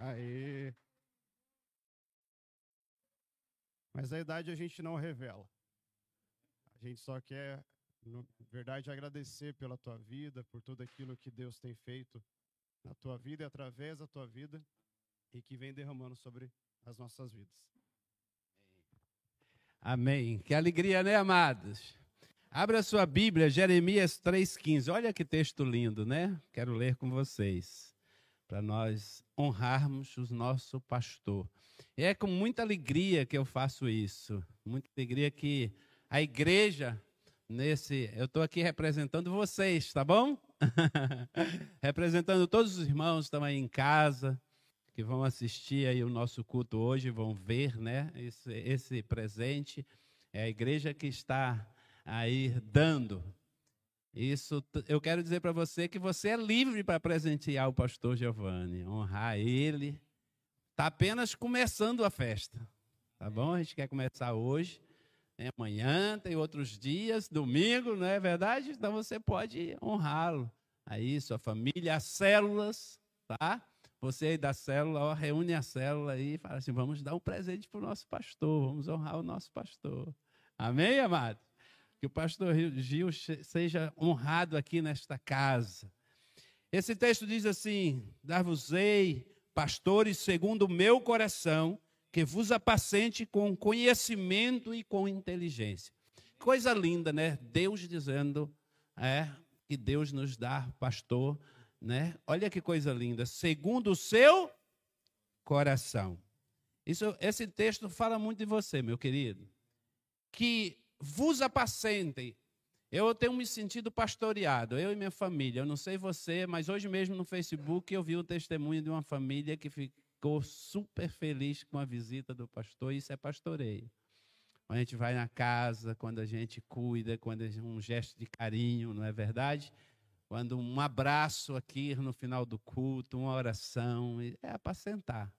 Aí. Mas a idade a gente não revela. A gente só quer, na verdade, agradecer pela tua vida, por tudo aquilo que Deus tem feito na tua vida e através da tua vida e que vem derramando sobre as nossas vidas. Amém. Que alegria, né, amados? Abra sua Bíblia, Jeremias 3,15. Olha que texto lindo, né? Quero ler com vocês, para nós honrarmos o nosso pastor. E é com muita alegria que eu faço isso. Muita alegria que a igreja, nesse. Eu estou aqui representando vocês, tá bom? representando todos os irmãos aí em casa, que vão assistir aí o nosso culto hoje, vão ver, né? Esse, esse presente. É a igreja que está aí dando. Isso eu quero dizer para você que você é livre para presentear o pastor Giovanni, honrar ele. Está apenas começando a festa. Tá bom? A gente quer começar hoje. Né? Amanhã, tem outros dias, domingo, não é verdade? Então você pode honrá-lo. Aí, sua família, as células, tá? Você aí da célula, ó, reúne a célula aí e fala assim: vamos dar um presente para o nosso pastor, vamos honrar o nosso pastor. Amém, amado? Que o pastor Gil seja honrado aqui nesta casa. Esse texto diz assim: Dar-vos-ei pastores segundo o meu coração, que vos apacente com conhecimento e com inteligência. Coisa linda, né? Deus dizendo é, que Deus nos dá pastor, né? Olha que coisa linda, segundo o seu coração. Isso, esse texto fala muito de você, meu querido. Que vos apacentem. Eu tenho me sentido pastoreado, eu e minha família. Eu não sei você, mas hoje mesmo no Facebook eu vi o testemunho de uma família que ficou super feliz com a visita do pastor. Isso é pastoreio. Quando a gente vai na casa, quando a gente cuida, quando um gesto de carinho, não é verdade? Quando um abraço aqui no final do culto, uma oração, é apacentar.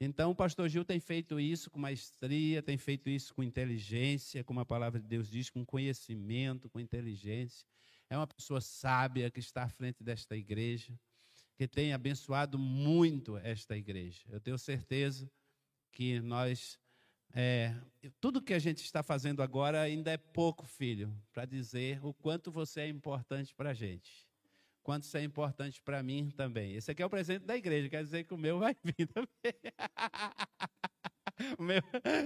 Então, o pastor Gil tem feito isso com maestria, tem feito isso com inteligência, como a palavra de Deus diz, com conhecimento, com inteligência. É uma pessoa sábia que está à frente desta igreja, que tem abençoado muito esta igreja. Eu tenho certeza que nós. É, tudo que a gente está fazendo agora ainda é pouco, filho, para dizer o quanto você é importante para a gente quanto isso é importante para mim também. Esse aqui é o presente da igreja, quer dizer que o meu vai vir também. o meu,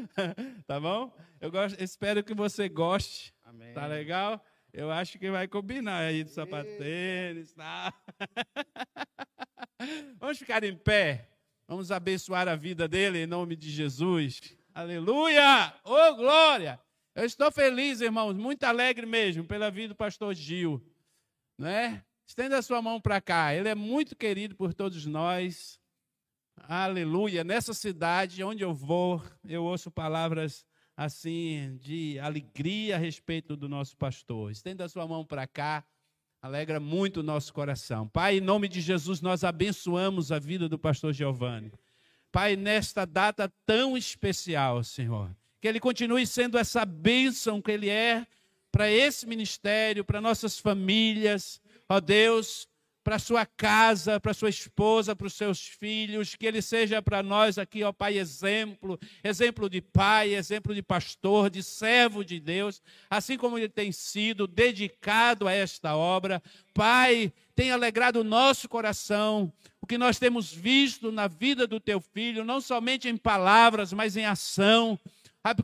tá bom? Eu gosto, espero que você goste. Amém. Tá legal? Eu acho que vai combinar aí do sapatênis, tá? Vamos ficar em pé. Vamos abençoar a vida dele em nome de Jesus. Aleluia! Ô oh, glória! Eu estou feliz, irmãos, muito alegre mesmo pela vida do pastor Gil, não é? Estenda a sua mão para cá. Ele é muito querido por todos nós. Aleluia. Nessa cidade onde eu vou, eu ouço palavras assim de alegria a respeito do nosso pastor. Estenda a sua mão para cá. Alegra muito o nosso coração. Pai, em nome de Jesus, nós abençoamos a vida do pastor Giovanni. Pai, nesta data tão especial, Senhor, que ele continue sendo essa bênção que ele é para esse ministério, para nossas famílias, ó Deus, para sua casa, para sua esposa, para os seus filhos, que ele seja para nós aqui, ó Pai, exemplo, exemplo de pai, exemplo de pastor, de servo de Deus, assim como ele tem sido dedicado a esta obra. Pai, tem alegrado o nosso coração, o que nós temos visto na vida do teu filho, não somente em palavras, mas em ação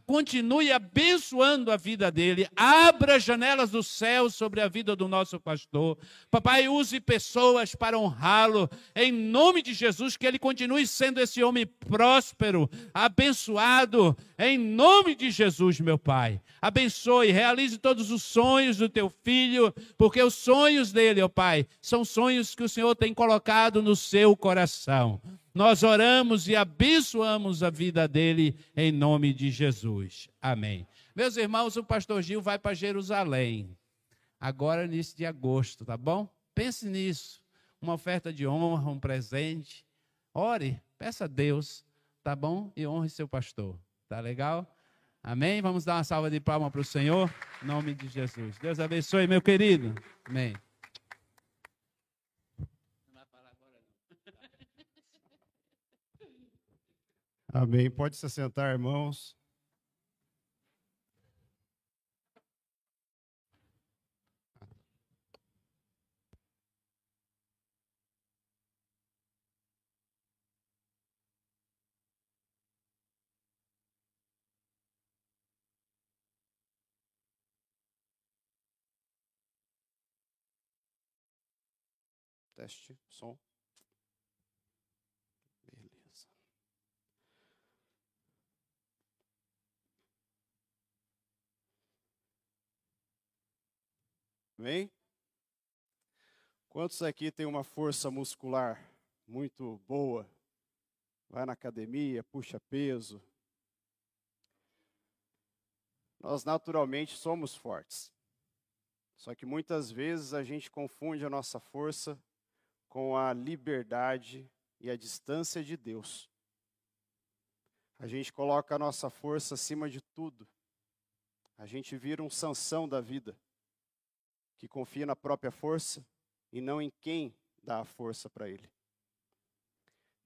continue abençoando a vida dele, abra as janelas do céu sobre a vida do nosso pastor. Papai, use pessoas para honrá-lo, em nome de Jesus, que ele continue sendo esse homem próspero, abençoado, em nome de Jesus, meu Pai. Abençoe, realize todos os sonhos do teu filho, porque os sonhos dele, ó Pai, são sonhos que o Senhor tem colocado no seu coração. Nós oramos e abençoamos a vida dele em nome de Jesus. Amém. Meus irmãos, o pastor Gil vai para Jerusalém, agora início de agosto, tá bom? Pense nisso. Uma oferta de honra, um presente. Ore, peça a Deus, tá bom? E honre seu pastor. Tá legal? Amém? Vamos dar uma salva de palmas para o Senhor, em nome de Jesus. Deus abençoe, meu querido. Amém. Amém. Pode se sentar, irmãos. Teste, som. Bem? Quantos aqui tem uma força muscular muito boa? Vai na academia, puxa peso. Nós naturalmente somos fortes. Só que muitas vezes a gente confunde a nossa força com a liberdade e a distância de Deus. A gente coloca a nossa força acima de tudo. A gente vira um sanção da vida, que confia na própria força e não em quem dá a força para ele.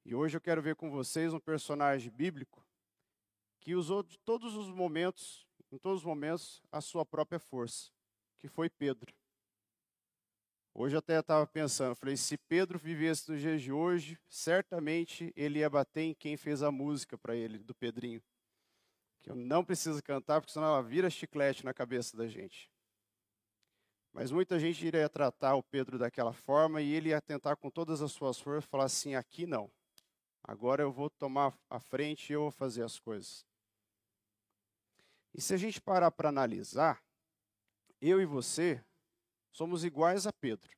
E hoje eu quero ver com vocês um personagem bíblico que usou de todos os momentos, em todos os momentos, a sua própria força, que foi Pedro. Hoje eu até estava pensando, falei, se Pedro vivesse nos dias de hoje, certamente ele ia bater em quem fez a música para ele, do Pedrinho. Que eu não preciso cantar, porque senão ela vira chiclete na cabeça da gente. Mas muita gente iria tratar o Pedro daquela forma e ele ia tentar com todas as suas forças falar assim: aqui não. Agora eu vou tomar a frente e eu vou fazer as coisas. E se a gente parar para analisar, eu e você somos iguais a Pedro.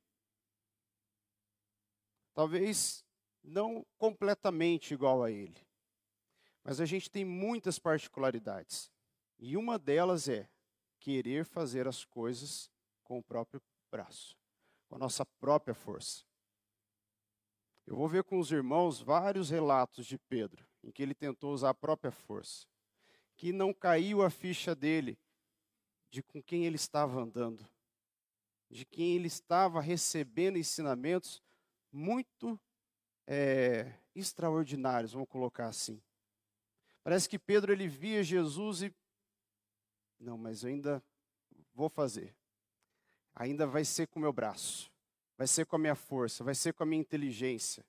Talvez não completamente igual a ele, mas a gente tem muitas particularidades. E uma delas é querer fazer as coisas com o próprio braço, com a nossa própria força. Eu vou ver com os irmãos vários relatos de Pedro, em que ele tentou usar a própria força, que não caiu a ficha dele de com quem ele estava andando de quem ele estava recebendo ensinamentos muito é, extraordinários, vamos colocar assim. Parece que Pedro ele via Jesus e não, mas eu ainda vou fazer. Ainda vai ser com o meu braço, vai ser com a minha força, vai ser com a minha inteligência.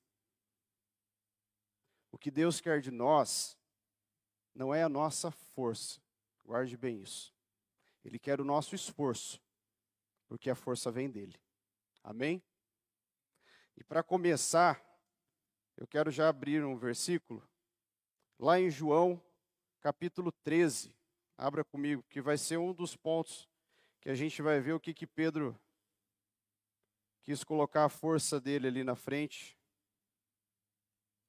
O que Deus quer de nós não é a nossa força, guarde bem isso. Ele quer o nosso esforço porque a força vem dele. Amém? E para começar, eu quero já abrir um versículo, lá em João, capítulo 13. Abra comigo, que vai ser um dos pontos que a gente vai ver o que, que Pedro quis colocar a força dele ali na frente,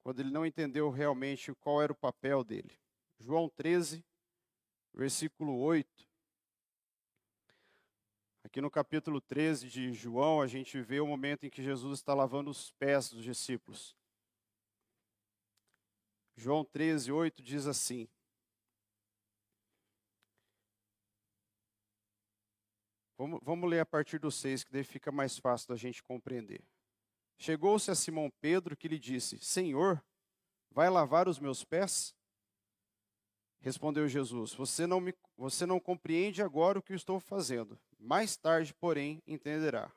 quando ele não entendeu realmente qual era o papel dele. João 13, versículo 8. Aqui no capítulo 13 de João, a gente vê o momento em que Jesus está lavando os pés dos discípulos. João 13, 8 diz assim: Vamos, vamos ler a partir do 6, que daí fica mais fácil da gente compreender. Chegou-se a Simão Pedro que lhe disse: Senhor, vai lavar os meus pés? Respondeu Jesus: Você não, me, você não compreende agora o que estou fazendo. Mais tarde, porém, entenderá.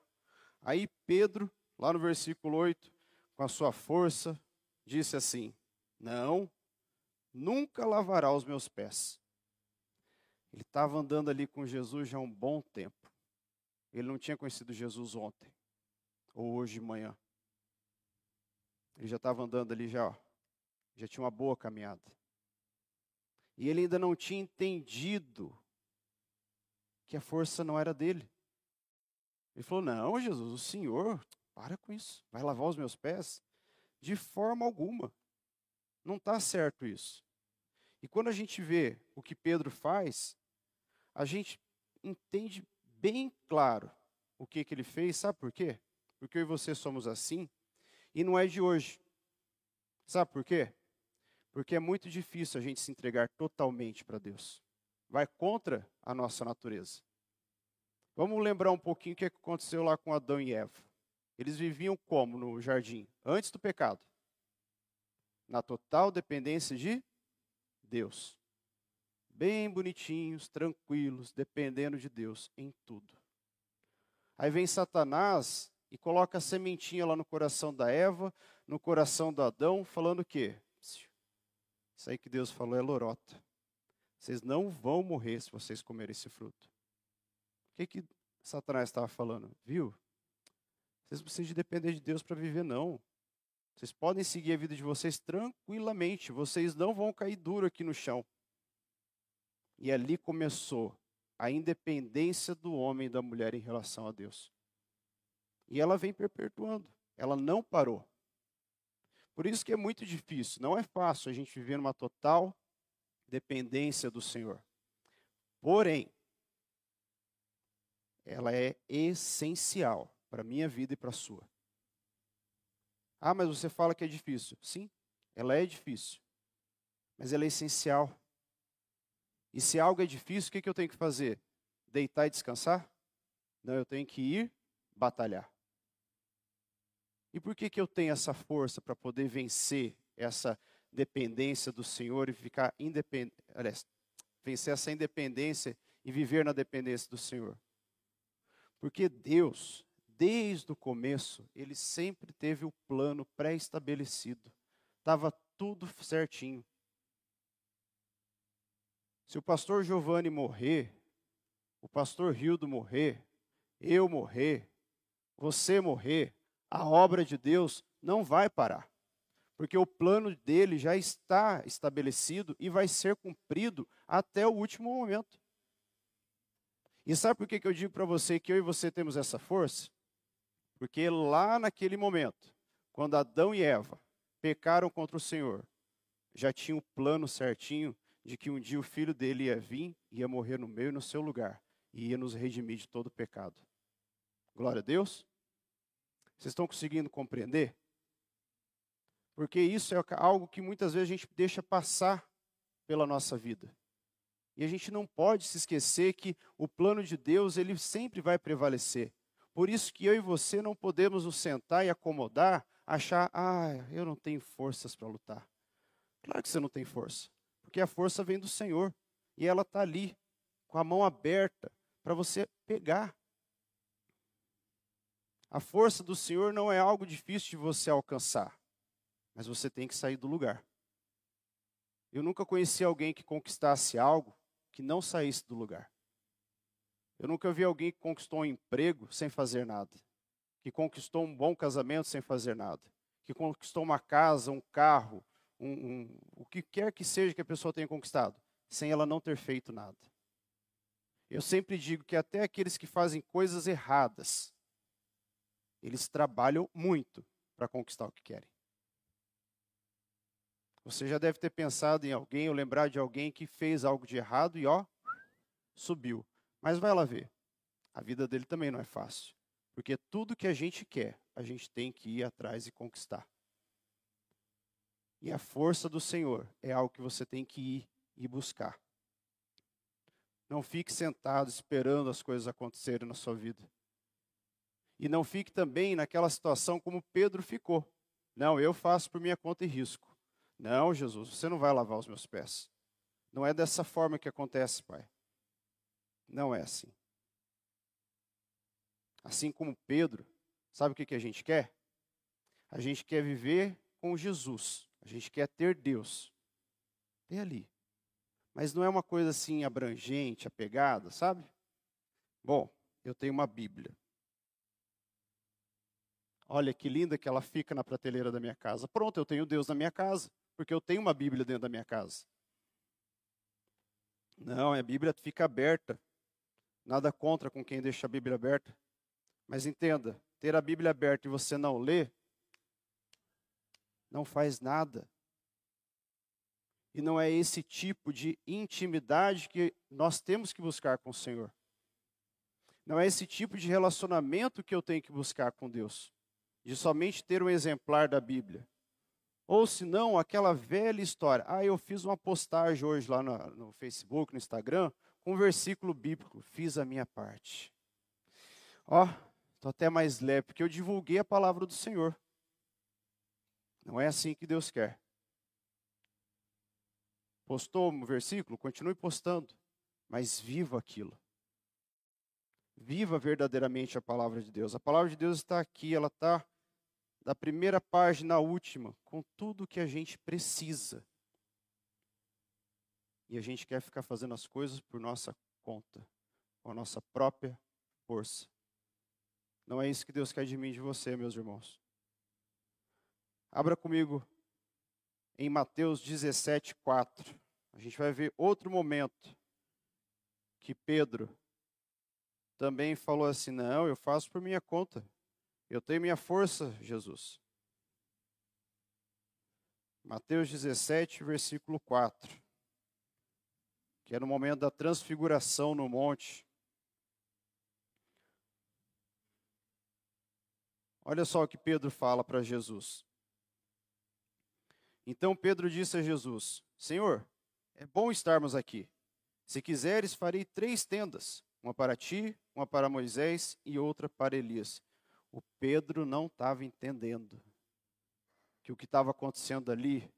Aí Pedro, lá no versículo 8, com a sua força, disse assim: Não, nunca lavará os meus pés. Ele estava andando ali com Jesus já há um bom tempo. Ele não tinha conhecido Jesus ontem, ou hoje de manhã. Ele já estava andando ali já, ó, já tinha uma boa caminhada. E ele ainda não tinha entendido que a força não era dele. Ele falou: Não, Jesus, o Senhor, para com isso, vai lavar os meus pés? De forma alguma. Não está certo isso. E quando a gente vê o que Pedro faz, a gente entende bem claro o que, que ele fez. Sabe por quê? Porque eu e você somos assim, e não é de hoje. Sabe por quê? Porque é muito difícil a gente se entregar totalmente para Deus. Vai contra a nossa natureza. Vamos lembrar um pouquinho o que aconteceu lá com Adão e Eva. Eles viviam como no jardim? Antes do pecado? Na total dependência de Deus. Bem bonitinhos, tranquilos, dependendo de Deus em tudo. Aí vem Satanás e coloca a sementinha lá no coração da Eva, no coração do Adão, falando o quê? Isso aí que Deus falou é lorota. Vocês não vão morrer se vocês comerem esse fruto. O que, que Satanás estava falando? Viu? Vocês precisam de depender de Deus para viver, não. Vocês podem seguir a vida de vocês tranquilamente. Vocês não vão cair duro aqui no chão. E ali começou a independência do homem e da mulher em relação a Deus. E ela vem perpetuando. Ela não parou. Por isso que é muito difícil, não é fácil a gente viver numa total dependência do Senhor. Porém, ela é essencial para a minha vida e para a sua. Ah, mas você fala que é difícil. Sim, ela é difícil. Mas ela é essencial. E se algo é difícil, o que, eu tenho que fazer? Deitar e descansar? Não, eu tenho que ir batalhar. E por que, que eu tenho essa força para poder vencer essa dependência do Senhor e ficar independente? Vencer essa independência e viver na dependência do Senhor? Porque Deus, desde o começo, ele sempre teve o plano pré-estabelecido. Estava tudo certinho. Se o pastor Giovanni morrer, o pastor Rildo morrer, eu morrer, você morrer, a obra de Deus não vai parar. Porque o plano dele já está estabelecido e vai ser cumprido até o último momento. E sabe por que, que eu digo para você que eu e você temos essa força? Porque lá naquele momento, quando Adão e Eva pecaram contra o Senhor, já tinha o plano certinho de que um dia o filho dele ia vir, ia morrer no meio no seu lugar e ia nos redimir de todo pecado. Glória a Deus. Vocês estão conseguindo compreender? Porque isso é algo que muitas vezes a gente deixa passar pela nossa vida. E a gente não pode se esquecer que o plano de Deus, ele sempre vai prevalecer. Por isso que eu e você não podemos nos sentar e acomodar, achar, ah, eu não tenho forças para lutar. Claro que você não tem força. Porque a força vem do Senhor. E ela está ali, com a mão aberta, para você pegar. A força do Senhor não é algo difícil de você alcançar, mas você tem que sair do lugar. Eu nunca conheci alguém que conquistasse algo que não saísse do lugar. Eu nunca vi alguém que conquistou um emprego sem fazer nada, que conquistou um bom casamento sem fazer nada, que conquistou uma casa, um carro, um, um, o que quer que seja que a pessoa tenha conquistado, sem ela não ter feito nada. Eu sempre digo que até aqueles que fazem coisas erradas, eles trabalham muito para conquistar o que querem. Você já deve ter pensado em alguém ou lembrar de alguém que fez algo de errado e ó, subiu. Mas vai lá ver. A vida dele também não é fácil. Porque tudo que a gente quer, a gente tem que ir atrás e conquistar. E a força do Senhor é algo que você tem que ir e buscar. Não fique sentado esperando as coisas acontecerem na sua vida. E não fique também naquela situação como Pedro ficou. Não, eu faço por minha conta e risco. Não, Jesus, você não vai lavar os meus pés. Não é dessa forma que acontece, Pai. Não é assim. Assim como Pedro, sabe o que, a gente quer? A gente quer viver com Jesus. A gente quer ter Deus. Tem ali. Mas não é uma coisa assim abrangente, apegada, sabe? Bom, eu tenho uma Bíblia. Olha que linda que ela fica na prateleira da minha casa. Pronto, eu tenho Deus na minha casa, porque eu tenho uma Bíblia dentro da minha casa. Não, a Bíblia fica aberta. Nada contra com quem deixa a Bíblia aberta. Mas entenda, ter a Bíblia aberta e você não ler, não faz nada. E não é esse tipo de intimidade que nós temos que buscar com o Senhor. Não é esse tipo de relacionamento que eu tenho que buscar com Deus. De somente ter um exemplar da Bíblia. Ou se não, aquela velha história. Ah, eu fiz uma postagem hoje lá no, no Facebook, no Instagram, com um versículo bíblico. Fiz a minha parte. Ó, estou até mais leve, porque eu divulguei a palavra do Senhor. Não é assim que Deus quer. Postou um versículo? Continue postando, mas viva aquilo. Viva verdadeiramente a palavra de Deus. A palavra de Deus está aqui, ela está da primeira página à última, com tudo que a gente precisa. E a gente quer ficar fazendo as coisas por nossa conta, com a nossa própria força. Não é isso que Deus quer de mim e de você, meus irmãos. Abra comigo em Mateus 17, 4. A gente vai ver outro momento que Pedro também falou assim: Não, eu faço por minha conta. Eu tenho minha força, Jesus. Mateus 17, versículo 4. Que é no momento da transfiguração no monte. Olha só o que Pedro fala para Jesus. Então Pedro disse a Jesus: Senhor, é bom estarmos aqui. Se quiseres, farei três tendas: uma para ti, uma para Moisés e outra para Elias. O Pedro não estava entendendo que o que estava acontecendo ali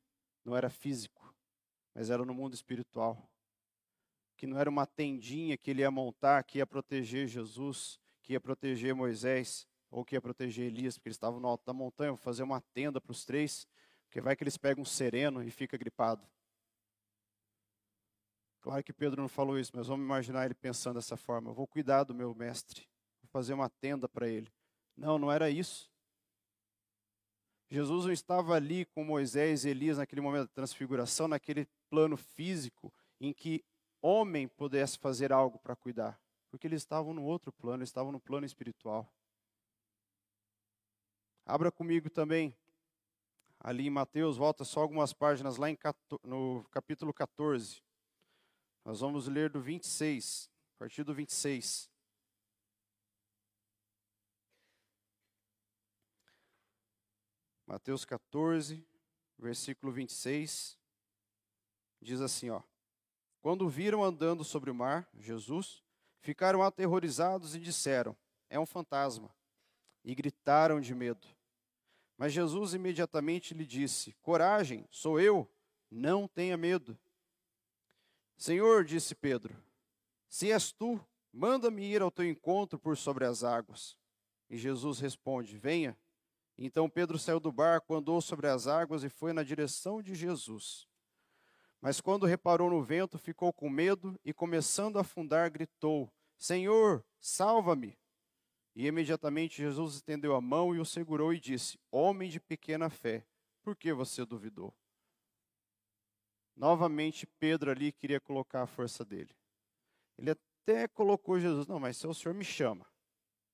não era físico, mas era no mundo espiritual. Que não era uma tendinha que ele ia montar, que ia proteger Jesus, que ia proteger Moisés, ou que ia proteger Elias, porque eles estavam no alto da montanha, fazer uma tenda para os três, porque vai que eles pegam um sereno e fica gripado. Claro que Pedro não falou isso, mas vamos imaginar ele pensando dessa forma: eu vou cuidar do meu mestre, vou fazer uma tenda para ele. Não, não era isso. Jesus não estava ali com Moisés e Elias naquele momento da transfiguração, naquele plano físico em que homem pudesse fazer algo para cuidar, porque eles estavam no outro plano, eles estavam no plano espiritual. Abra comigo também, ali em Mateus, volta só algumas páginas lá em, no capítulo 14. Nós vamos ler do 26, a partir do 26. Mateus 14, versículo 26, diz assim, ó: Quando viram andando sobre o mar, Jesus, ficaram aterrorizados e disseram: É um fantasma. E gritaram de medo. Mas Jesus imediatamente lhe disse: Coragem, sou eu, não tenha medo. Senhor, disse Pedro, se és tu, manda-me ir ao teu encontro por sobre as águas. E Jesus responde: Venha. Então Pedro saiu do barco, andou sobre as águas e foi na direção de Jesus. Mas quando reparou no vento, ficou com medo e, começando a afundar, gritou: Senhor, salva-me! E imediatamente Jesus estendeu a mão e o segurou e disse: Homem de pequena fé, por que você duvidou? Novamente, Pedro ali queria colocar a força dele. Ele até colocou Jesus: Não, mas se o senhor me chama,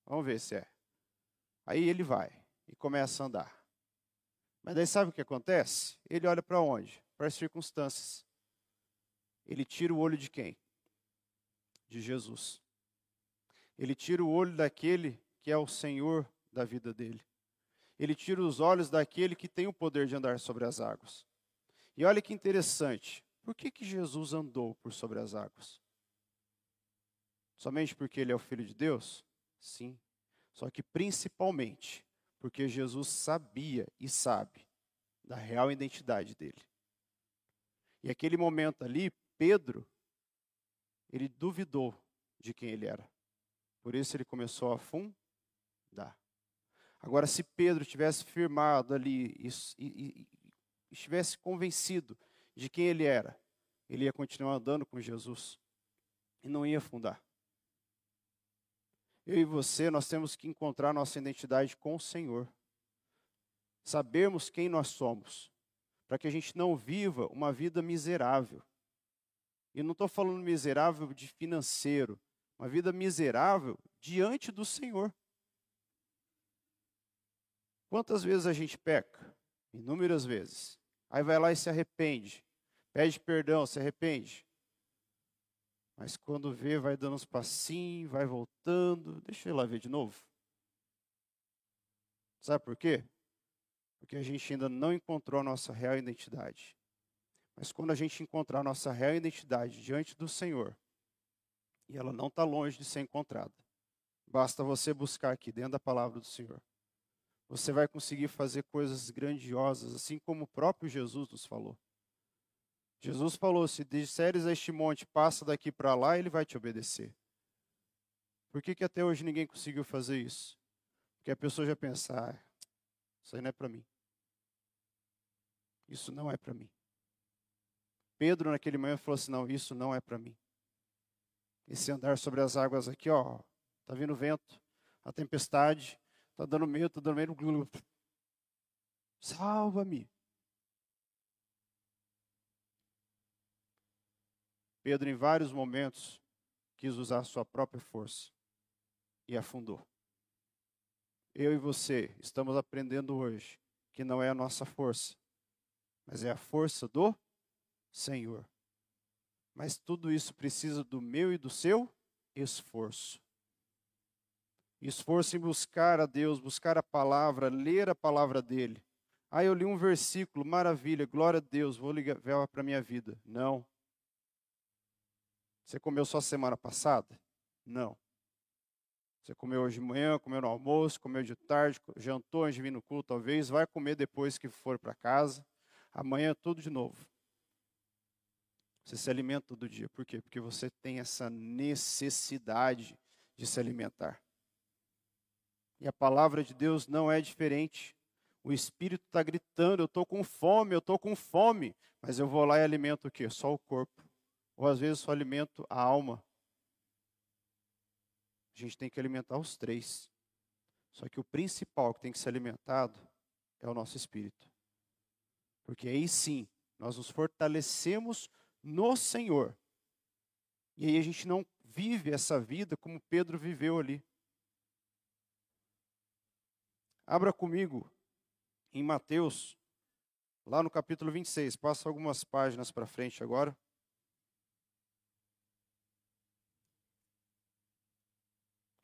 vamos ver se é. Aí ele vai e começa a andar. Mas daí sabe o que acontece? Ele olha para onde? Para as circunstâncias. Ele tira o olho de quem? De Jesus. Ele tira o olho daquele que é o Senhor da vida dele. Ele tira os olhos daquele que tem o poder de andar sobre as águas. E olha que interessante. Por que, que Jesus andou por sobre as águas? Somente porque ele é o Filho de Deus? Sim. Só que principalmente porque Jesus sabia e sabe da real identidade dele. E aquele momento ali, Pedro, ele duvidou de quem ele era. Por isso ele começou a afundar. Agora, se Pedro tivesse firmado ali e, e, e estivesse convencido de quem ele era, ele ia continuar andando com Jesus e não ia afundar. Eu e você, nós temos que encontrar nossa identidade com o Senhor. Sabermos quem nós somos, para que a gente não viva uma vida miserável. E não estou falando miserável de financeiro, uma vida miserável diante do Senhor. Quantas vezes a gente peca? Inúmeras vezes. Aí vai lá e se arrepende, pede perdão, se arrepende. Mas quando vê, vai dando uns passinhos, vai voltando. Deixa eu ir lá ver de novo. Sabe por quê? Porque a gente ainda não encontrou a nossa real identidade. Mas quando a gente encontrar a nossa real identidade diante do Senhor, e ela não está longe de ser encontrada, basta você buscar aqui dentro da palavra do Senhor. Você vai conseguir fazer coisas grandiosas, assim como o próprio Jesus nos falou. Jesus falou: se disseres a este monte, passa daqui para lá, ele vai te obedecer. Por que, que até hoje ninguém conseguiu fazer isso? Porque a pessoa já pensa, ah, isso aí não é para mim. Isso não é para mim. Pedro, naquele momento, falou assim: não, isso não é para mim. Esse andar sobre as águas aqui, ó, tá vindo vento, a tempestade, tá dando medo, tá dando medo. Salva-me. Pedro, em vários momentos, quis usar sua própria força e afundou. Eu e você estamos aprendendo hoje que não é a nossa força, mas é a força do Senhor. Mas tudo isso precisa do meu e do seu esforço. Esforço em buscar a Deus, buscar a palavra, ler a palavra dele. Ah, eu li um versículo, maravilha, glória a Deus, vou ligar para a minha vida. Não. Você comeu só semana passada? Não. Você comeu hoje de manhã, comeu no almoço, comeu de tarde, jantou antes de vir no culto, talvez, vai comer depois que for para casa. Amanhã tudo de novo. Você se alimenta todo dia. Por quê? Porque você tem essa necessidade de se alimentar. E a palavra de Deus não é diferente. O Espírito está gritando: eu estou com fome, eu estou com fome. Mas eu vou lá e alimento o quê? Só o corpo. Ou às vezes só alimento a alma. A gente tem que alimentar os três. Só que o principal que tem que ser alimentado é o nosso espírito. Porque aí sim, nós nos fortalecemos no Senhor. E aí a gente não vive essa vida como Pedro viveu ali. Abra comigo em Mateus, lá no capítulo 26. Passa algumas páginas para frente agora.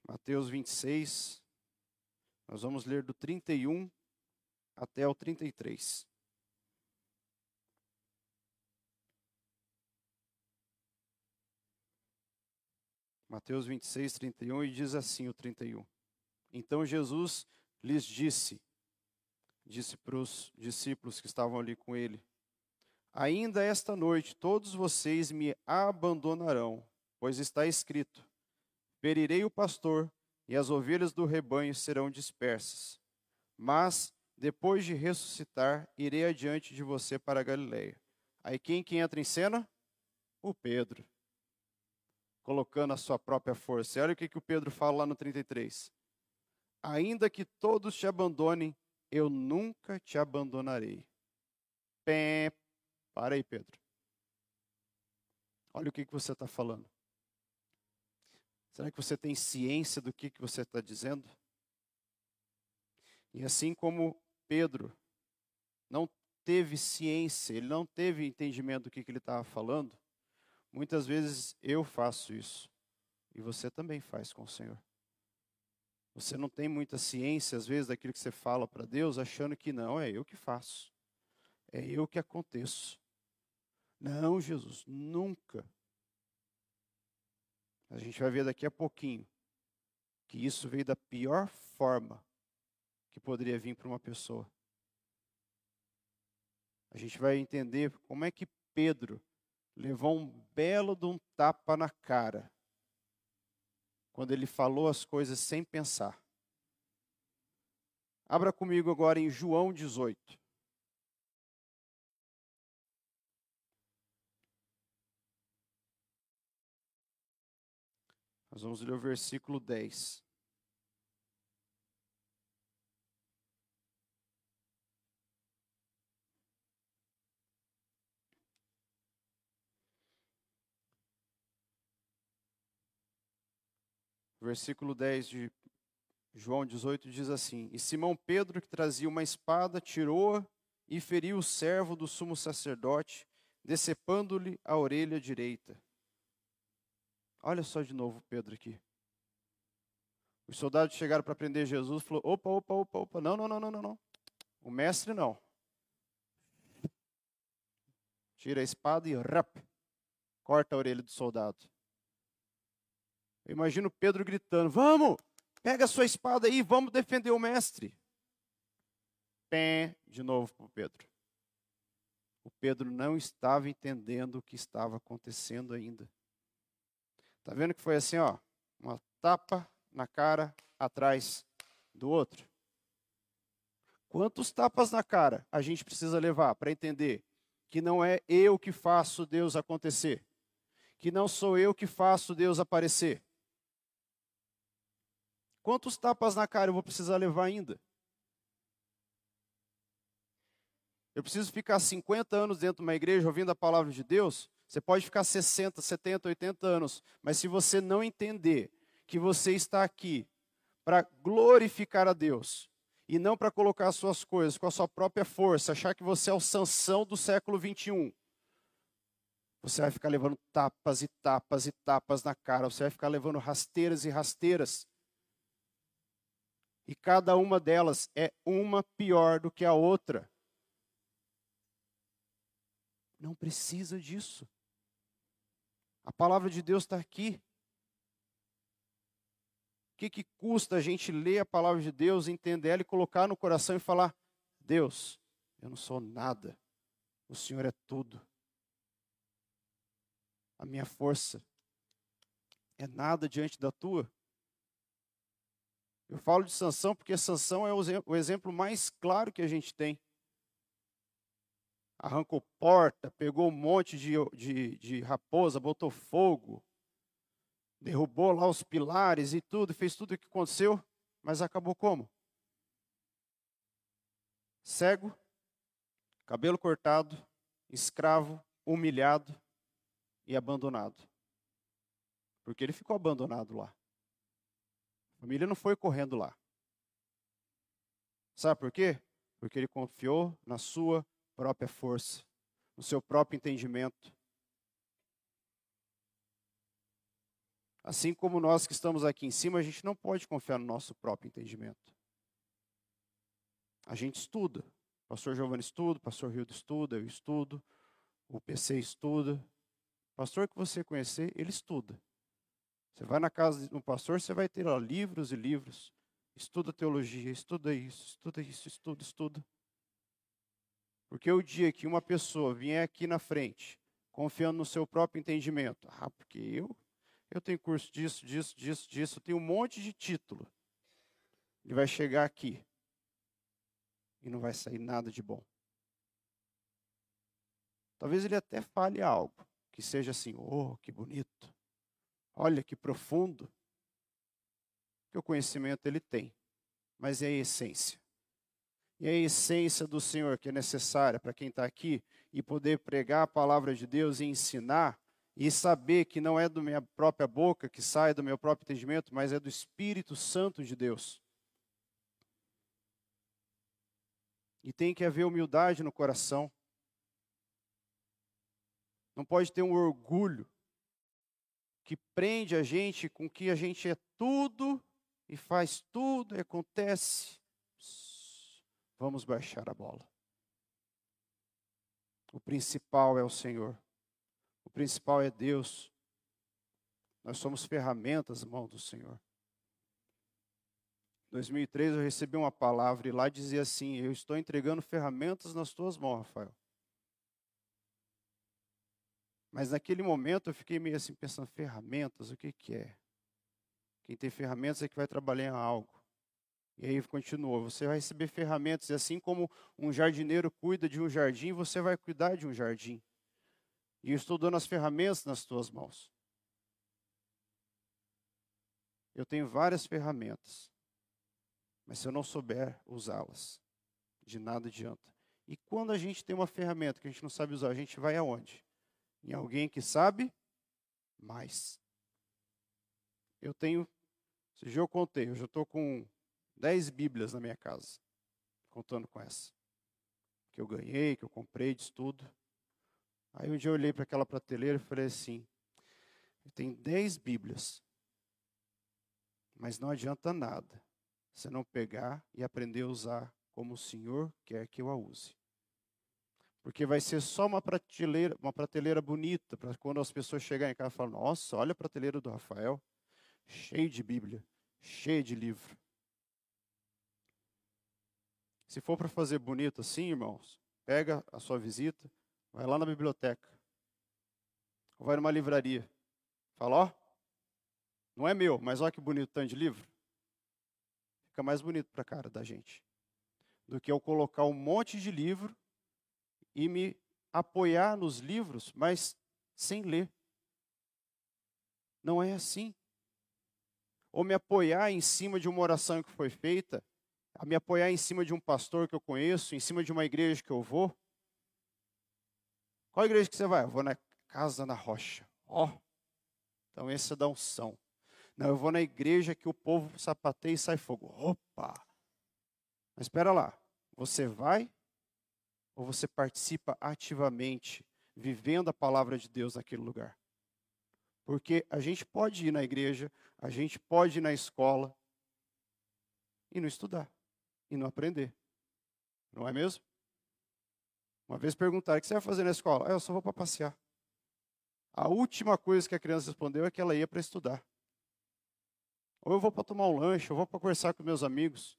Mateus 26. Nós vamos ler do 31 até o 33. Mateus 26, 31, e diz assim o 31. Então Jesus lhes disse, disse para os discípulos que estavam ali com ele: Ainda esta noite todos vocês me abandonarão, pois está escrito: Ferirei o pastor, e as ovelhas do rebanho serão dispersas. Mas, depois de ressuscitar, irei adiante de você para a Galiléia. Aí quem que entra em cena? O Pedro. Colocando a sua própria força. E olha o que, que o Pedro fala lá no 33. Ainda que todos te abandonem, eu nunca te abandonarei. Pé. Para aí, Pedro. Olha o que, que você está falando. Será que você tem ciência do que, que você está dizendo? E assim como Pedro não teve ciência, ele não teve entendimento do que, que ele estava falando, muitas vezes eu faço isso. E você também faz com o Senhor. Você não tem muita ciência, às vezes, daquilo que você fala para Deus, achando que não, é eu que faço. É eu que aconteço. Não, Jesus, nunca. A gente vai ver daqui a pouquinho que isso veio da pior forma que poderia vir para uma pessoa. A gente vai entender como é que Pedro levou um belo de um tapa na cara quando ele falou as coisas sem pensar. Abra comigo agora em João 18. Nós vamos ler o versículo 10. Versículo 10 de João 18 diz assim: E Simão Pedro, que trazia uma espada, tirou-a e feriu o servo do sumo sacerdote, decepando-lhe a orelha direita. Olha só de novo Pedro aqui. Os soldados chegaram para prender Jesus e falou: opa, opa, opa, opa, não, não, não, não, não. O mestre não. Tira a espada e rap, corta a orelha do soldado. Eu imagino Pedro gritando: Vamos, pega a sua espada aí, vamos defender o mestre. Pé, de novo para Pedro. O Pedro não estava entendendo o que estava acontecendo ainda. Tá vendo que foi assim, ó, uma tapa na cara atrás do outro? Quantos tapas na cara a gente precisa levar para entender que não é eu que faço Deus acontecer, que não sou eu que faço Deus aparecer? Quantos tapas na cara eu vou precisar levar ainda? Eu preciso ficar 50 anos dentro de uma igreja ouvindo a palavra de Deus? Você pode ficar 60, 70, 80 anos, mas se você não entender que você está aqui para glorificar a Deus e não para colocar as suas coisas com a sua própria força, achar que você é o Sansão do século 21, você vai ficar levando tapas e tapas e tapas na cara, você vai ficar levando rasteiras e rasteiras. E cada uma delas é uma pior do que a outra. Não precisa disso. A palavra de Deus está aqui. O que, que custa a gente ler a palavra de Deus, entender ela e colocar no coração e falar: Deus, eu não sou nada, o Senhor é tudo. A minha força é nada diante da tua. Eu falo de Sansão porque Sansão é o exemplo mais claro que a gente tem arrancou porta, pegou um monte de, de, de raposa, botou fogo, derrubou lá os pilares e tudo, fez tudo o que aconteceu, mas acabou como? Cego, cabelo cortado, escravo, humilhado e abandonado. Porque ele ficou abandonado lá. Família não foi correndo lá. Sabe por quê? Porque ele confiou na sua própria força, no seu próprio entendimento. Assim como nós que estamos aqui em cima, a gente não pode confiar no nosso próprio entendimento. A gente estuda. O pastor Giovanni estuda, o pastor Rildo estuda, eu estudo, o PC estuda. O pastor que você conhecer, ele estuda. Você vai na casa de um pastor, você vai ter lá livros e livros. Estuda teologia, estuda isso, estuda isso, estuda, estuda. Porque o dia que uma pessoa vier aqui na frente, confiando no seu próprio entendimento, ah, porque eu, eu tenho curso disso, disso, disso, disso, eu tenho um monte de título. Ele vai chegar aqui e não vai sair nada de bom. Talvez ele até fale algo que seja assim, oh, que bonito. Olha que profundo. Que o conhecimento ele tem, mas é a essência e a essência do Senhor que é necessária para quem está aqui e poder pregar a palavra de Deus e ensinar e saber que não é da minha própria boca, que sai do meu próprio entendimento, mas é do Espírito Santo de Deus. E tem que haver humildade no coração. Não pode ter um orgulho que prende a gente com que a gente é tudo e faz tudo e acontece. Vamos baixar a bola. O principal é o Senhor. O principal é Deus. Nós somos ferramentas, mão do Senhor. Em 2003 eu recebi uma palavra e lá dizia assim: Eu estou entregando ferramentas nas tuas mãos, Rafael. Mas naquele momento eu fiquei meio assim pensando: ferramentas, o que, que é? Quem tem ferramentas é que vai trabalhar em algo. E aí continua: você vai receber ferramentas, e assim como um jardineiro cuida de um jardim, você vai cuidar de um jardim. E eu estou dando as ferramentas nas tuas mãos. Eu tenho várias ferramentas, mas se eu não souber usá-las, de nada adianta. E quando a gente tem uma ferramenta que a gente não sabe usar, a gente vai aonde? Em alguém que sabe mais. Eu tenho, esse eu contei, eu já estou com dez Bíblias na minha casa, contando com essa. Que eu ganhei, que eu comprei de estudo. Aí um dia eu olhei para aquela prateleira e falei assim: tem dez Bíblias, mas não adianta nada você não pegar e aprender a usar como o Senhor quer que eu a use. Porque vai ser só uma prateleira, uma prateleira bonita, para quando as pessoas chegarem em casa e nossa, olha a prateleira do Rafael, cheio de Bíblia, cheio de livro. Se for para fazer bonito assim, irmãos, pega a sua visita, vai lá na biblioteca, ou vai numa livraria, fala, ó, não é meu, mas olha que bonito tanto de livro. Fica mais bonito para a cara da gente do que eu colocar um monte de livro e me apoiar nos livros, mas sem ler. Não é assim. Ou me apoiar em cima de uma oração que foi feita, a me apoiar em cima de um pastor que eu conheço, em cima de uma igreja que eu vou. Qual igreja que você vai? Eu vou na Casa na Rocha. Ó, oh, então esse é da unção. Não, eu vou na igreja que o povo sapateia e sai fogo. Opa! Mas espera lá, você vai ou você participa ativamente, vivendo a palavra de Deus naquele lugar? Porque a gente pode ir na igreja, a gente pode ir na escola e não estudar, e não aprender. Não é mesmo? Uma vez perguntaram: o que você vai fazer na escola? Ah, eu só vou para passear. A última coisa que a criança respondeu é que ela ia para estudar. Ou eu vou para tomar um lanche, ou vou para conversar com meus amigos.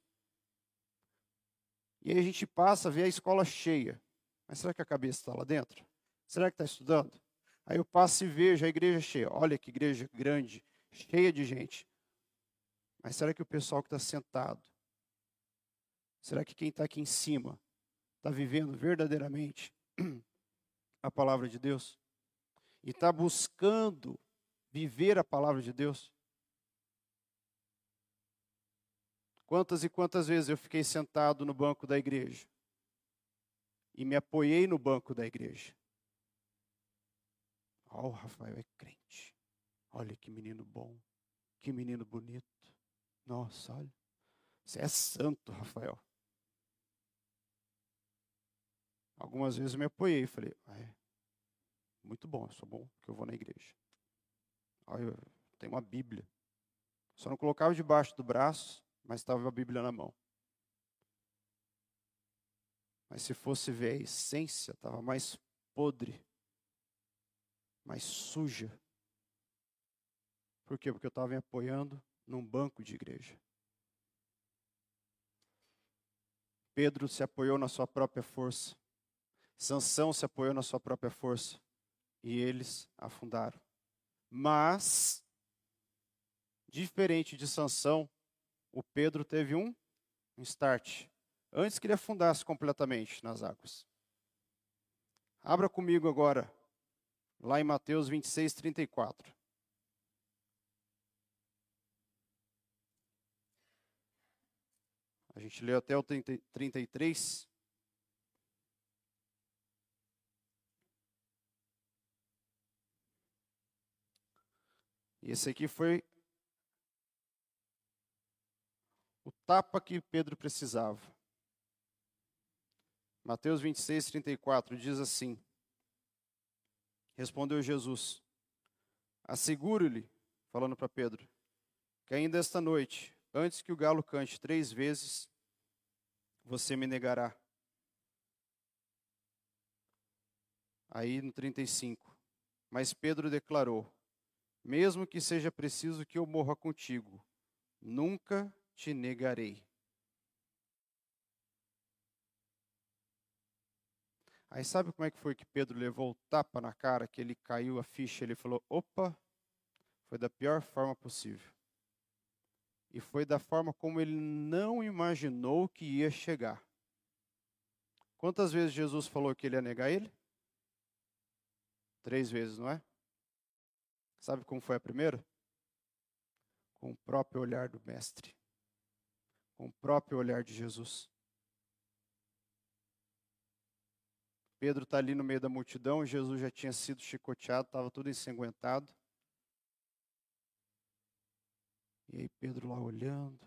E aí a gente passa a ver a escola cheia. Mas será que a cabeça está lá dentro? Será que está estudando? Aí eu passo e vejo a igreja cheia. Olha que igreja grande, cheia de gente. Mas será que o pessoal que está sentado, será que quem está aqui em cima está vivendo verdadeiramente a palavra de Deus? E está buscando viver a palavra de Deus? Quantas e quantas vezes eu fiquei sentado no banco da igreja e me apoiei no banco da igreja. Oh, o Rafael é crente. Olha que menino bom, que menino bonito. Nossa, olha, você é santo, Rafael. Algumas vezes eu me apoiei e falei, ah, é, muito bom, eu sou bom, porque eu vou na igreja. Olha, eu tenho uma Bíblia. Só não colocava debaixo do braço, mas estava a Bíblia na mão. Mas se fosse ver a essência, estava mais podre, mais suja. Por quê? Porque eu estava me apoiando num banco de igreja. Pedro se apoiou na sua própria força. Sansão se apoiou na sua própria força. E eles afundaram. Mas, diferente de Sansão, o Pedro teve um, start, antes que ele afundasse completamente nas águas. Abra comigo agora, lá em Mateus 26, 34. A gente leu até o 30, 33. E esse aqui foi o tapa que Pedro precisava. Mateus 26, 34 diz assim: Respondeu Jesus: Asseguro-lhe, falando para Pedro, que ainda esta noite, antes que o galo cante três vezes, você me negará. Aí no 35. Mas Pedro declarou: Mesmo que seja preciso que eu morra contigo, nunca te negarei. Aí sabe como é que foi que Pedro levou o tapa na cara, que ele caiu a ficha, ele falou: "Opa, foi da pior forma possível". E foi da forma como ele não imaginou que ia chegar. Quantas vezes Jesus falou que ele ia negar ele? Três vezes, não é? Sabe como foi a primeira? Com o próprio olhar do Mestre com o próprio olhar de Jesus. Pedro está ali no meio da multidão, Jesus já tinha sido chicoteado, estava tudo ensanguentado. E aí Pedro lá olhando,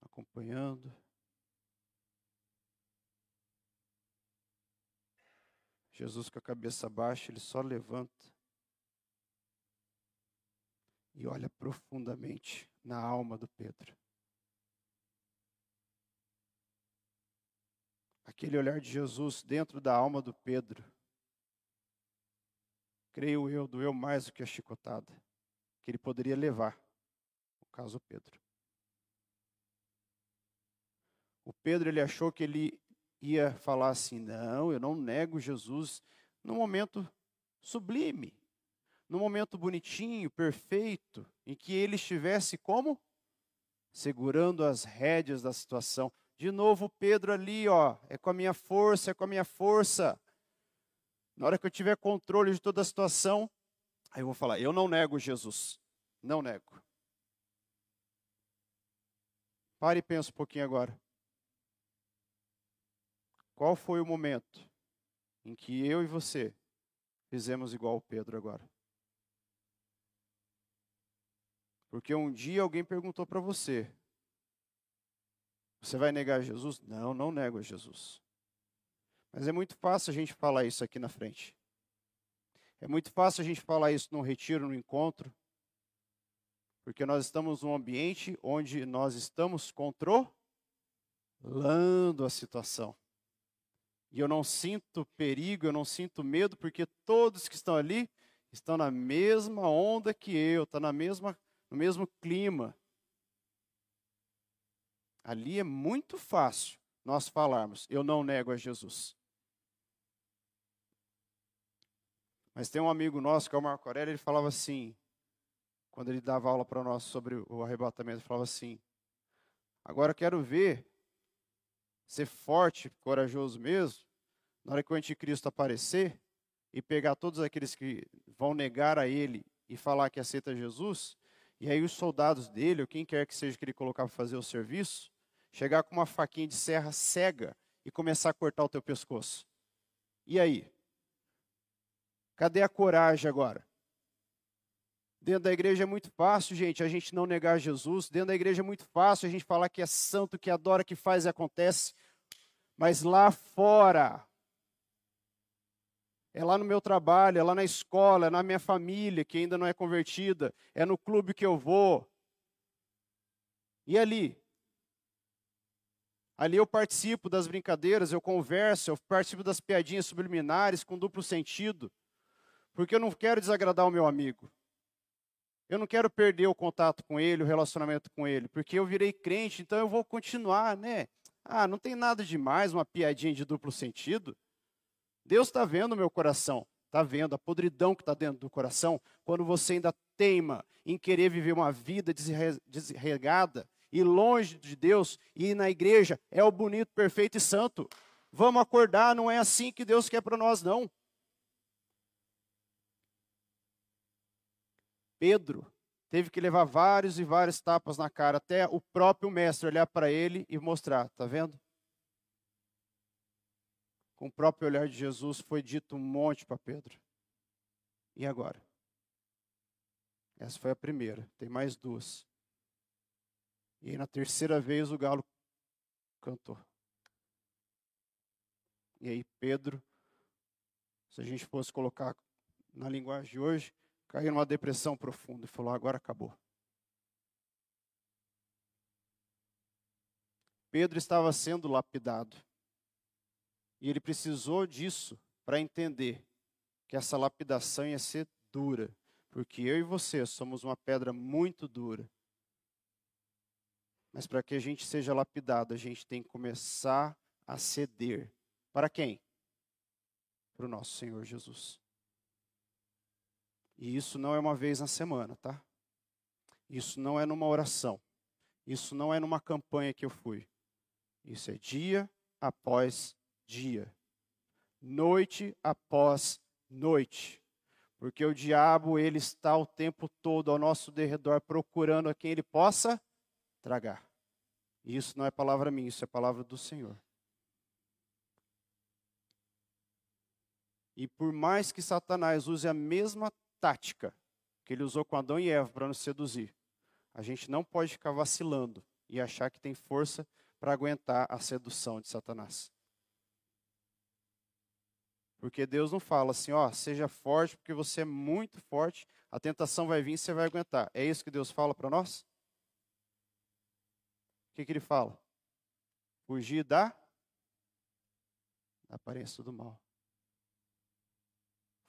acompanhando. Jesus com a cabeça baixa, ele só levanta e olha profundamente na alma do Pedro. Aquele olhar de Jesus dentro da alma do Pedro, creio eu, doeu mais do que a chicotada que ele poderia levar, no caso Pedro. O Pedro ele achou que ele ia falar assim: "Não, eu não nego Jesus, num momento sublime, num momento bonitinho, perfeito, em que ele estivesse como? Segurando as rédeas da situação. De novo, Pedro ali, ó, é com a minha força, é com a minha força. Na hora que eu tiver controle de toda a situação, aí eu vou falar: eu não nego Jesus. Não nego. Pare e pense um pouquinho agora. Qual foi o momento em que eu e você fizemos igual o Pedro agora? Porque um dia alguém perguntou para você: Você vai negar Jesus? Não, não nego a Jesus. Mas é muito fácil a gente falar isso aqui na frente. É muito fácil a gente falar isso num retiro, num encontro. Porque nós estamos num ambiente onde nós estamos controlando a situação. E eu não sinto perigo, eu não sinto medo, porque todos que estão ali estão na mesma onda que eu, estão na mesma, no mesmo clima. Ali é muito fácil nós falarmos, eu não nego a Jesus. Mas tem um amigo nosso, que é o Marco Aurélio, ele falava assim: quando ele dava aula para nós sobre o arrebatamento, ele falava assim: agora quero ver ser forte, corajoso mesmo, na hora que o anticristo aparecer e pegar todos aqueles que vão negar a ele e falar que aceita Jesus, e aí os soldados dele, ou quem quer que seja que ele colocar para fazer o serviço, chegar com uma faquinha de serra cega e começar a cortar o teu pescoço. E aí? Cadê a coragem agora? Dentro da igreja é muito fácil, gente, a gente não negar Jesus. Dentro da igreja é muito fácil a gente falar que é santo, que adora, que faz e acontece. Mas lá fora, é lá no meu trabalho, é lá na escola, é na minha família que ainda não é convertida, é no clube que eu vou. E ali? Ali eu participo das brincadeiras, eu converso, eu participo das piadinhas subliminares com duplo sentido, porque eu não quero desagradar o meu amigo. Eu não quero perder o contato com ele, o relacionamento com ele, porque eu virei crente, então eu vou continuar, né? Ah, não tem nada demais, uma piadinha de duplo sentido. Deus está vendo o meu coração, está vendo a podridão que está dentro do coração, quando você ainda teima em querer viver uma vida desregada e longe de Deus, e na igreja é o bonito, perfeito e santo. Vamos acordar, não é assim que Deus quer para nós, não. Pedro teve que levar vários e vários tapas na cara, até o próprio mestre olhar para ele e mostrar, tá vendo? Com o próprio olhar de Jesus foi dito um monte para Pedro. E agora? Essa foi a primeira, tem mais duas. E aí, na terceira vez o galo cantou. E aí Pedro, se a gente fosse colocar na linguagem de hoje, caiu numa depressão profunda e falou: agora acabou. Pedro estava sendo lapidado. E ele precisou disso para entender que essa lapidação ia ser dura. Porque eu e você somos uma pedra muito dura. Mas para que a gente seja lapidado, a gente tem que começar a ceder. Para quem? Para o nosso Senhor Jesus. E isso não é uma vez na semana, tá? Isso não é numa oração. Isso não é numa campanha que eu fui. Isso é dia após dia, noite após noite. Porque o diabo, ele está o tempo todo ao nosso derredor procurando a quem ele possa tragar. E isso não é palavra minha, isso é palavra do Senhor. E por mais que Satanás use a mesma tática que ele usou com Adão e Eva para nos seduzir. A gente não pode ficar vacilando e achar que tem força para aguentar a sedução de Satanás. Porque Deus não fala assim, ó, seja forte porque você é muito forte, a tentação vai vir e você vai aguentar. É isso que Deus fala para nós? O que, que ele fala? Fugir da, da aparência do mal.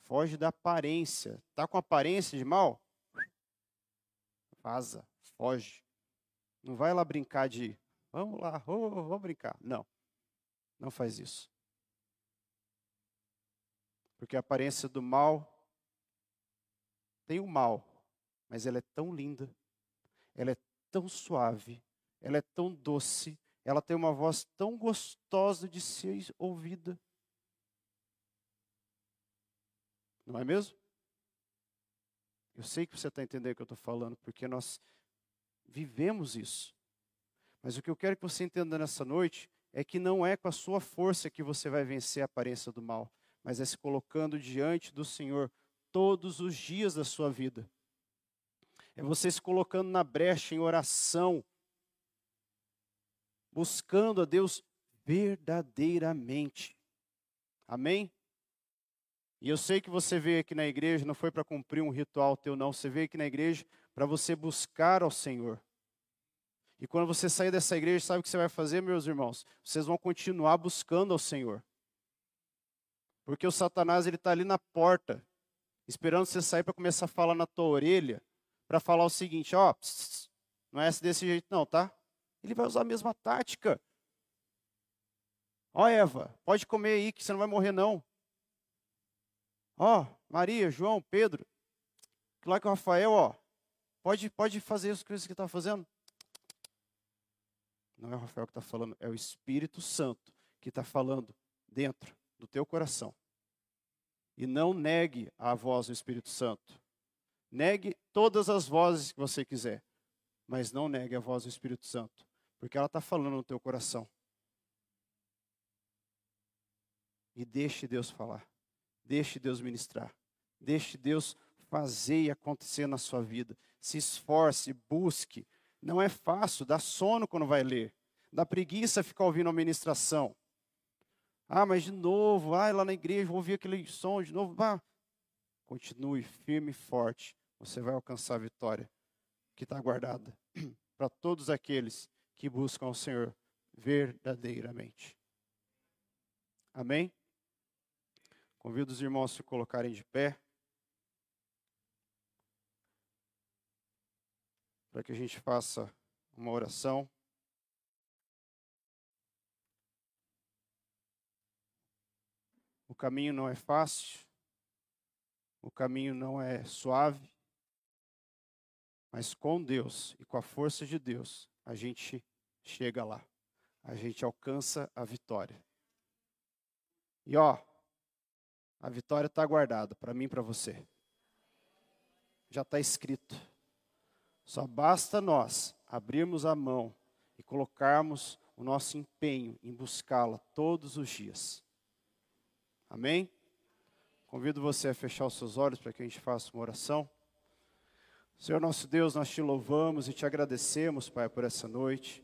Foge da aparência. Tá com aparência de mal? Vaza, foge. Não vai lá brincar de, vamos lá, oh, vamos brincar. Não. Não faz isso. Porque a aparência do mal tem o mal, mas ela é tão linda, ela é tão suave, ela é tão doce, ela tem uma voz tão gostosa de ser ouvida. Não é mesmo? Eu sei que você está entendendo o que eu estou falando, porque nós vivemos isso. Mas o que eu quero que você entenda nessa noite é que não é com a sua força que você vai vencer a aparência do mal, mas é se colocando diante do Senhor todos os dias da sua vida. É você se colocando na brecha em oração, buscando a Deus verdadeiramente. Amém? E eu sei que você veio aqui na igreja, não foi para cumprir um ritual teu, não. Você veio aqui na igreja para você buscar ao Senhor. E quando você sair dessa igreja, sabe o que você vai fazer, meus irmãos? Vocês vão continuar buscando ao Senhor. Porque o Satanás ele está ali na porta, esperando você sair para começar a falar na tua orelha, para falar o seguinte, ó, oh, não é desse jeito não, tá? Ele vai usar a mesma tática. Ó, oh, Eva, pode comer aí que você não vai morrer não. Ó, oh, Maria, João, Pedro, lá que o Rafael, ó, pode, pode fazer coisas que está fazendo. Não é o Rafael que está falando, é o Espírito Santo que está falando dentro do teu coração. E não negue a voz do Espírito Santo. Negue todas as vozes que você quiser, mas não negue a voz do Espírito Santo, porque ela está falando no teu coração. E deixe Deus falar, deixe Deus ministrar, deixe Deus fazer e acontecer na sua vida. Se esforce, busque, não é fácil, dá sono quando vai ler. Dá preguiça ficar ouvindo a ministração. Ah, mas de novo, ah, lá na igreja, vou ouvir aquele som de novo. Ah, continue firme e forte. Você vai alcançar a vitória que está guardada para todos aqueles que buscam o Senhor verdadeiramente. Amém? Convido os irmãos a se colocarem de pé. para que a gente faça uma oração. O caminho não é fácil, o caminho não é suave, mas com Deus e com a força de Deus, a gente chega lá, a gente alcança a vitória. E ó, a vitória está guardada para mim e para você. Já está escrito. Só basta nós abrirmos a mão e colocarmos o nosso empenho em buscá-la todos os dias. Amém? Convido você a fechar os seus olhos para que a gente faça uma oração. Senhor nosso Deus, nós te louvamos e te agradecemos, Pai, por essa noite.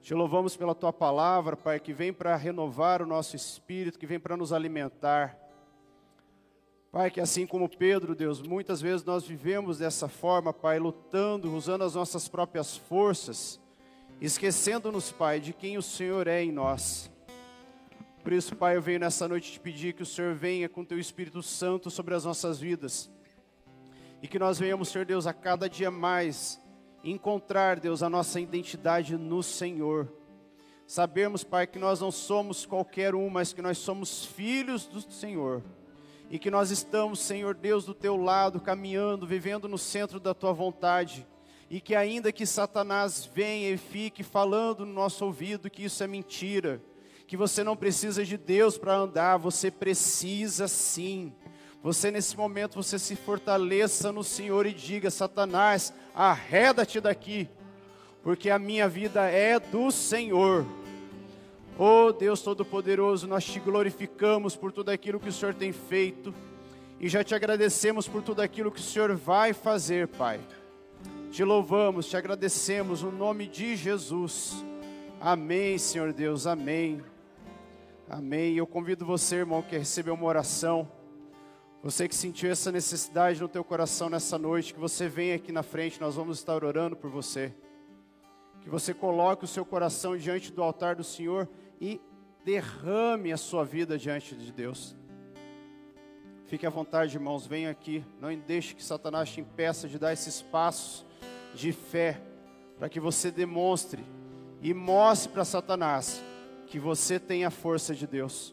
Te louvamos pela tua palavra, Pai, que vem para renovar o nosso espírito, que vem para nos alimentar. Pai, que assim como Pedro, Deus, muitas vezes nós vivemos dessa forma, Pai, lutando, usando as nossas próprias forças, esquecendo-nos, Pai, de quem o Senhor é em nós. Por isso, Pai, eu venho nessa noite te pedir que o Senhor venha com teu Espírito Santo sobre as nossas vidas. E que nós venhamos, Senhor Deus, a cada dia mais encontrar, Deus, a nossa identidade no Senhor. Sabemos, Pai, que nós não somos qualquer um, mas que nós somos filhos do Senhor e que nós estamos, Senhor Deus, do teu lado, caminhando, vivendo no centro da tua vontade, e que ainda que Satanás venha e fique falando no nosso ouvido que isso é mentira, que você não precisa de Deus para andar, você precisa sim. Você nesse momento você se fortaleça no Senhor e diga: Satanás, arreda-te daqui, porque a minha vida é do Senhor. Oh Deus Todo-Poderoso, nós te glorificamos por tudo aquilo que o Senhor tem feito e já te agradecemos por tudo aquilo que o Senhor vai fazer, Pai. Te louvamos, te agradecemos no nome de Jesus. Amém, Senhor Deus, amém. Amém. Eu convido você, irmão, que recebeu uma oração. Você que sentiu essa necessidade no teu coração nessa noite, que você venha aqui na frente, nós vamos estar orando por você. Que você coloque o seu coração diante do altar do Senhor e derrame a sua vida diante de Deus. Fique à vontade, irmãos, venha aqui. Não deixe que Satanás te impeça de dar esses passos de fé, para que você demonstre e mostre para Satanás que você tem a força de Deus.